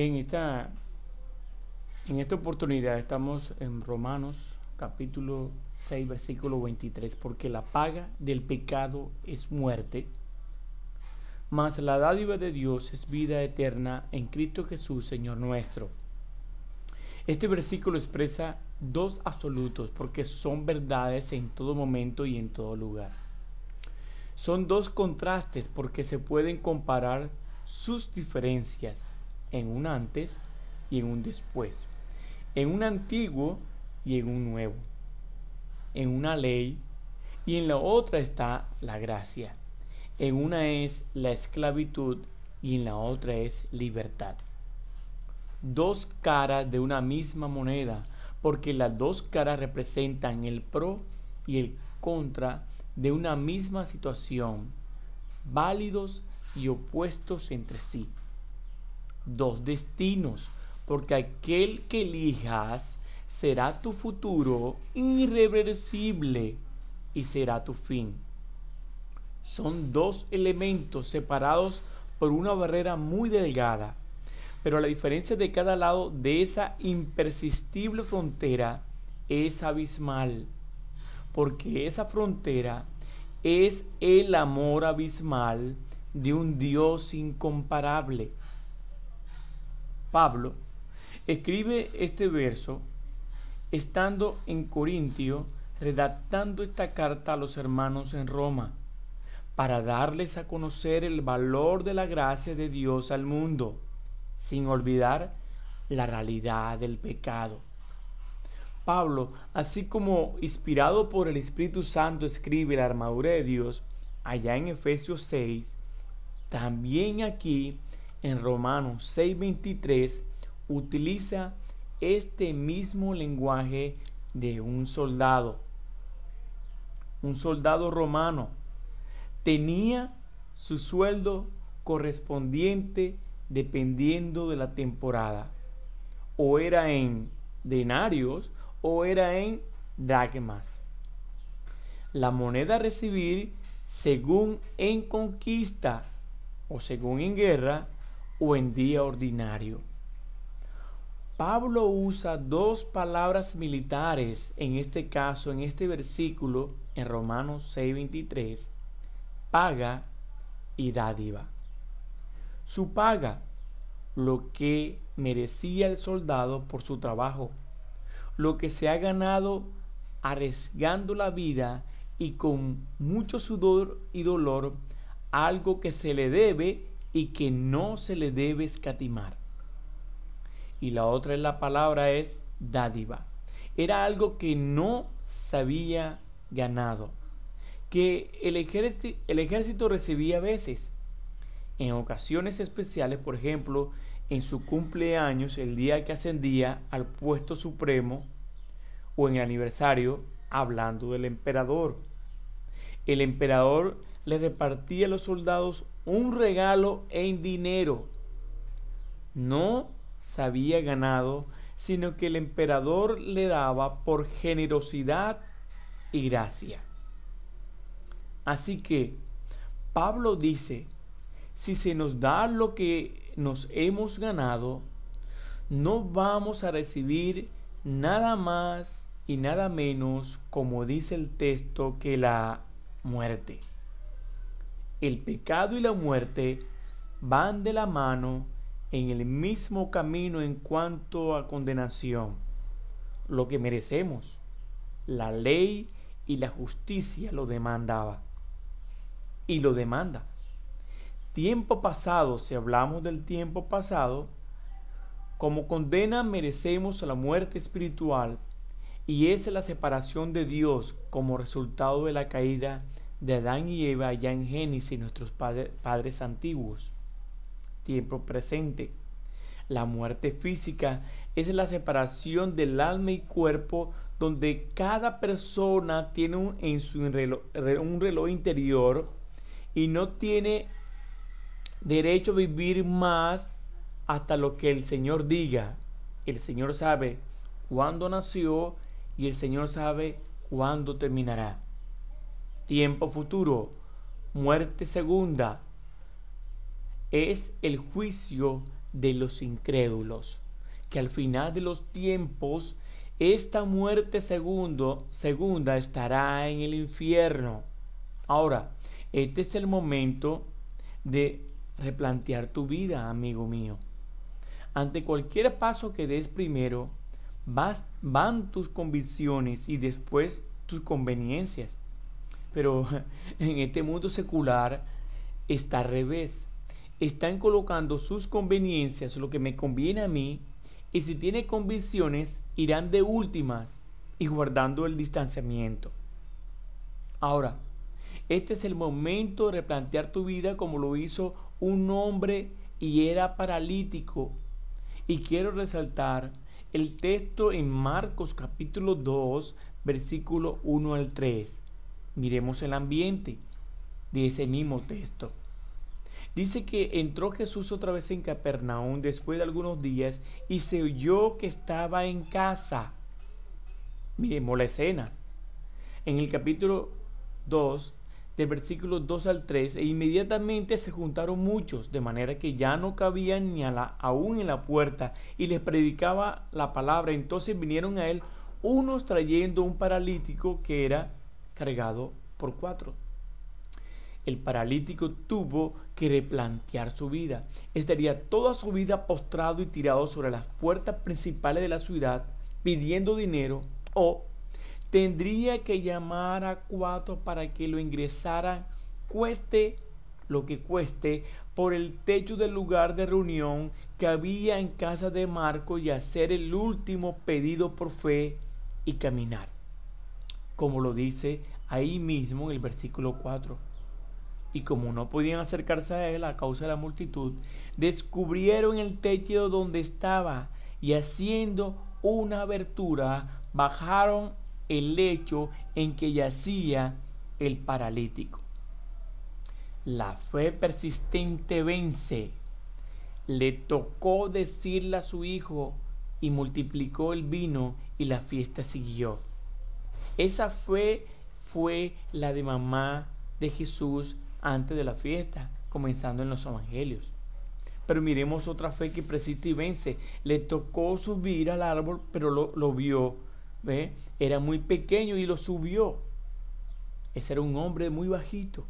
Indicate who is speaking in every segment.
Speaker 1: Bien, esta, en esta oportunidad estamos en Romanos capítulo 6, versículo 23, porque la paga del pecado es muerte, mas la dádiva de Dios es vida eterna en Cristo Jesús, Señor nuestro. Este versículo expresa dos absolutos porque son verdades en todo momento y en todo lugar. Son dos contrastes porque se pueden comparar sus diferencias en un antes y en un después, en un antiguo y en un nuevo, en una ley y en la otra está la gracia. En una es la esclavitud y en la otra es libertad. Dos caras de una misma moneda, porque las dos caras representan el pro y el contra de una misma situación, válidos y opuestos entre sí dos destinos, porque aquel que elijas será tu futuro irreversible y será tu fin. Son dos elementos separados por una barrera muy delgada, pero la diferencia de cada lado de esa impersistible frontera es abismal, porque esa frontera es el amor abismal de un Dios incomparable. Pablo escribe este verso estando en Corintio redactando esta carta a los hermanos en Roma para darles a conocer el valor de la gracia de Dios al mundo, sin olvidar la realidad del pecado. Pablo, así como inspirado por el Espíritu Santo escribe la armadura de Dios, allá en Efesios 6, también aquí en Romanos 6:23 utiliza este mismo lenguaje de un soldado. Un soldado romano tenía su sueldo correspondiente dependiendo de la temporada. O era en denarios o era en dracmas. La moneda a recibir según en conquista o según en guerra o en día ordinario. Pablo usa dos palabras militares en este caso, en este versículo, en Romanos 6:23, paga y dádiva. Su paga, lo que merecía el soldado por su trabajo, lo que se ha ganado arriesgando la vida y con mucho sudor y dolor, algo que se le debe y que no se le debe escatimar. Y la otra es la palabra es dádiva. Era algo que no se había ganado, que el ejército, el ejército recibía a veces. En ocasiones especiales, por ejemplo, en su cumpleaños, el día que ascendía al puesto supremo, o en el aniversario, hablando del emperador. El emperador le repartía a los soldados un regalo en dinero. No se había ganado, sino que el emperador le daba por generosidad y gracia. Así que Pablo dice, si se nos da lo que nos hemos ganado, no vamos a recibir nada más y nada menos, como dice el texto, que la muerte el pecado y la muerte van de la mano en el mismo camino en cuanto a condenación, lo que merecemos. La ley y la justicia lo demandaba y lo demanda. Tiempo pasado, si hablamos del tiempo pasado, como condena merecemos la muerte espiritual y es la separación de Dios como resultado de la caída de Adán y Eva ya en Génesis, nuestros padres antiguos. Tiempo presente. La muerte física es la separación del alma y cuerpo donde cada persona tiene un, en su reloj, un reloj interior y no tiene derecho a vivir más hasta lo que el Señor diga. El Señor sabe cuándo nació y el Señor sabe cuándo terminará tiempo futuro, muerte segunda, es el juicio de los incrédulos, que al final de los tiempos esta muerte segundo, segunda estará en el infierno. Ahora, este es el momento de replantear tu vida, amigo mío. Ante cualquier paso que des primero, vas, van tus convicciones y después tus conveniencias. Pero en este mundo secular está al revés. Están colocando sus conveniencias, lo que me conviene a mí, y si tiene convicciones, irán de últimas y guardando el distanciamiento. Ahora, este es el momento de replantear tu vida como lo hizo un hombre y era paralítico. Y quiero resaltar el texto en Marcos capítulo 2, versículo 1 al 3. Miremos el ambiente de ese mismo texto. Dice que entró Jesús otra vez en Capernaum después de algunos días y se oyó que estaba en casa. Miremos las escenas. En el capítulo 2, del versículo 2 al 3, e inmediatamente se juntaron muchos, de manera que ya no cabían ni a la, aún en la puerta, y les predicaba la palabra. Entonces vinieron a él unos trayendo un paralítico que era cargado por cuatro el paralítico tuvo que replantear su vida. Estaría toda su vida postrado y tirado sobre las puertas principales de la ciudad pidiendo dinero o tendría que llamar a cuatro para que lo ingresaran, cueste lo que cueste, por el techo del lugar de reunión que había en casa de Marco y hacer el último pedido por fe y caminar. Como lo dice ahí mismo en el versículo 4 y como no podían acercarse a él a causa de la multitud, descubrieron el techo donde estaba y haciendo una abertura bajaron el lecho en que yacía el paralítico. La fe persistente vence. Le tocó decirle a su hijo y multiplicó el vino y la fiesta siguió. Esa fe fue la de mamá de Jesús antes de la fiesta, comenzando en los evangelios. Pero miremos otra fe que persiste y vence. Le tocó subir al árbol, pero lo, vio. ¿ve? Era muy pequeño y lo subió. Ese era un hombre muy bajito.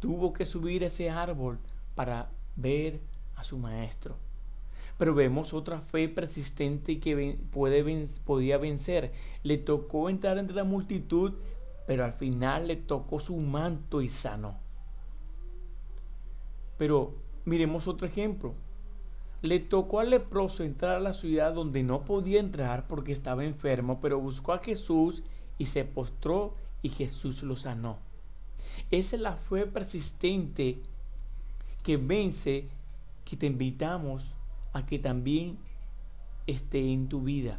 Speaker 1: Tuvo que subir ese árbol para ver a su maestro. Pero vemos otra fe persistente que puede, podía vencer. Le tocó entrar entre la multitud, pero al final le tocó su manto y sanó. Pero miremos otro ejemplo. Le tocó al leproso entrar a la ciudad donde no podía entrar porque estaba enfermo, pero buscó a Jesús y se postró y Jesús lo sanó. Esa es la fe persistente que vence, que te invitamos a que también esté en tu vida.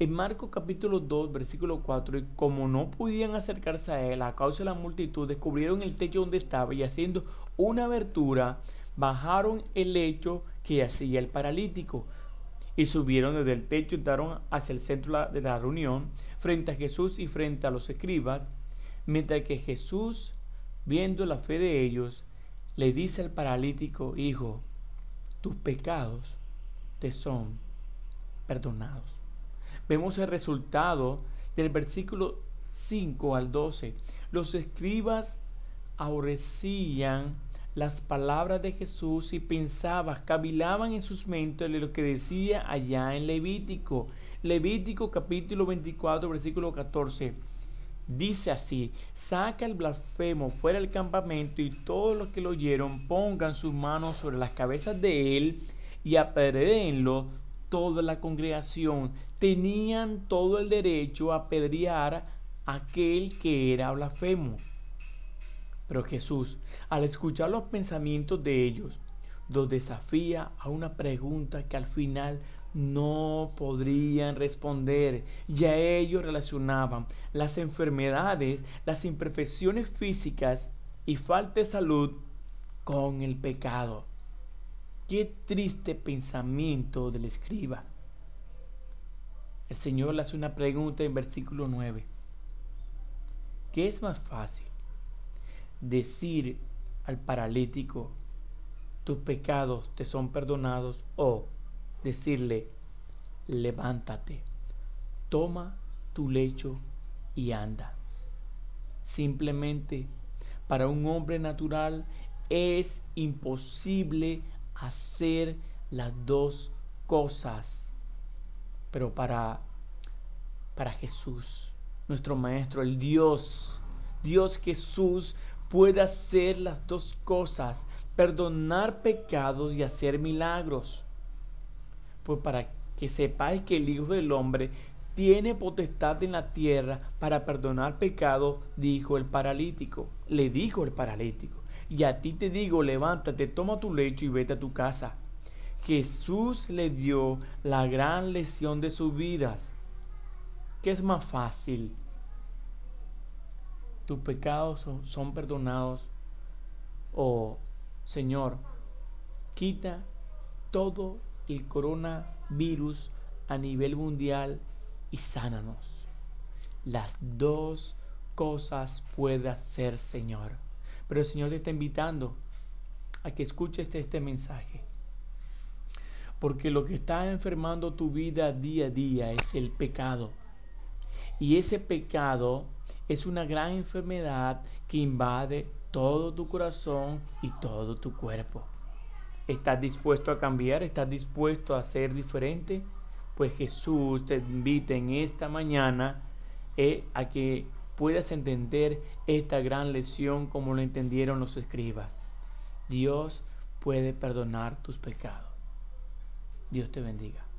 Speaker 1: En Marcos capítulo 2, versículo 4, como no podían acercarse a él a causa de la multitud, descubrieron el techo donde estaba y haciendo una abertura, bajaron el lecho que hacía el paralítico y subieron desde el techo y entraron hacia el centro de la reunión, frente a Jesús y frente a los escribas, mientras que Jesús, viendo la fe de ellos, le dice al paralítico, Hijo, tus pecados te son perdonados vemos el resultado del versículo 5 al 12. Los escribas aborrecían las palabras de Jesús y pensaban, cavilaban en sus mentes lo que decía allá en Levítico. Levítico capítulo 24, versículo 14. Dice así, saca el blasfemo fuera del campamento y todos los que lo oyeron pongan sus manos sobre las cabezas de él y apedréenlo toda la congregación tenían todo el derecho a apedrear a aquel que era blasfemo. Pero Jesús, al escuchar los pensamientos de ellos, los desafía a una pregunta que al final no podrían responder. Ya ellos relacionaban las enfermedades, las imperfecciones físicas y falta de salud con el pecado. Qué triste pensamiento del escriba. El Señor le hace una pregunta en versículo 9. ¿Qué es más fácil? Decir al paralítico, tus pecados te son perdonados o decirle, levántate, toma tu lecho y anda. Simplemente para un hombre natural es imposible hacer las dos cosas. Pero para para Jesús, nuestro maestro, el Dios, Dios Jesús puede hacer las dos cosas, perdonar pecados y hacer milagros. Pues para que sepáis que el Hijo del Hombre tiene potestad en la tierra para perdonar pecados, dijo el paralítico. Le dijo el paralítico. Y a ti te digo, levántate, toma tu lecho y vete a tu casa. Jesús le dio la gran lección de sus vidas. ¿Qué es más fácil? ¿Tus pecados son, perdonados? O, Señor, quita todo el coronavirus a nivel mundial y sánanos. Las dos cosas puede hacer, Señor. Pero el Señor te está invitando a que escuches este, este mensaje. Porque lo que está enfermando tu vida día a día es el pecado. Y ese pecado es una gran enfermedad que invade todo tu corazón y todo tu cuerpo. ¿Estás dispuesto a cambiar? ¿Estás dispuesto a ser diferente? Pues Jesús te invita en esta mañana eh, a que puedas entender esta gran lección como lo entendieron los escribas. Dios puede perdonar tus pecados. Dios te bendiga.